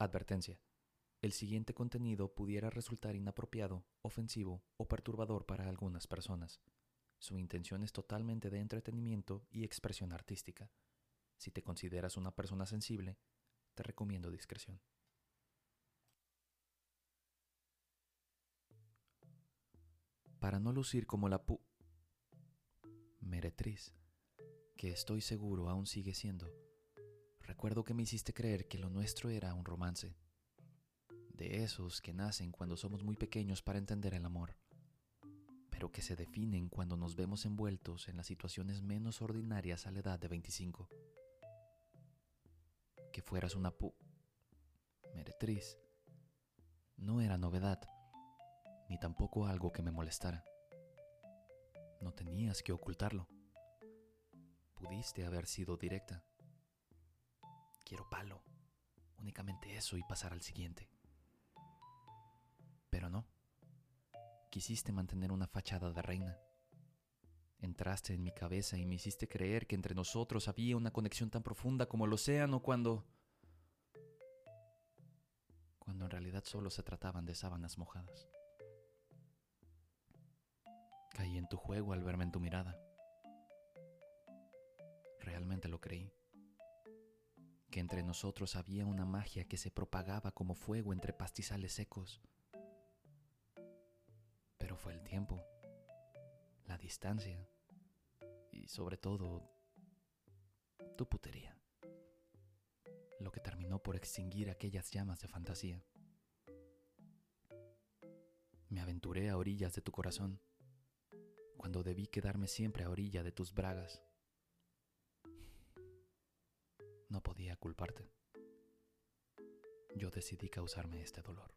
Advertencia. El siguiente contenido pudiera resultar inapropiado, ofensivo o perturbador para algunas personas. Su intención es totalmente de entretenimiento y expresión artística. Si te consideras una persona sensible, te recomiendo discreción. Para no lucir como la pu... meretriz, que estoy seguro aún sigue siendo, recuerdo que me hiciste creer que lo nuestro era un romance de esos que nacen cuando somos muy pequeños para entender el amor, pero que se definen cuando nos vemos envueltos en las situaciones menos ordinarias a la edad de 25. Que fueras una pu... meretriz. No era novedad, ni tampoco algo que me molestara. No tenías que ocultarlo. Pudiste haber sido directa. Quiero palo. Únicamente eso y pasar al siguiente. Pero no. Quisiste mantener una fachada de reina. Entraste en mi cabeza y me hiciste creer que entre nosotros había una conexión tan profunda como el océano cuando... cuando en realidad solo se trataban de sábanas mojadas. Caí en tu juego al verme en tu mirada. Realmente lo creí. Que entre nosotros había una magia que se propagaba como fuego entre pastizales secos fue el tiempo, la distancia y sobre todo tu putería, lo que terminó por extinguir aquellas llamas de fantasía. Me aventuré a orillas de tu corazón, cuando debí quedarme siempre a orilla de tus bragas. No podía culparte. Yo decidí causarme este dolor.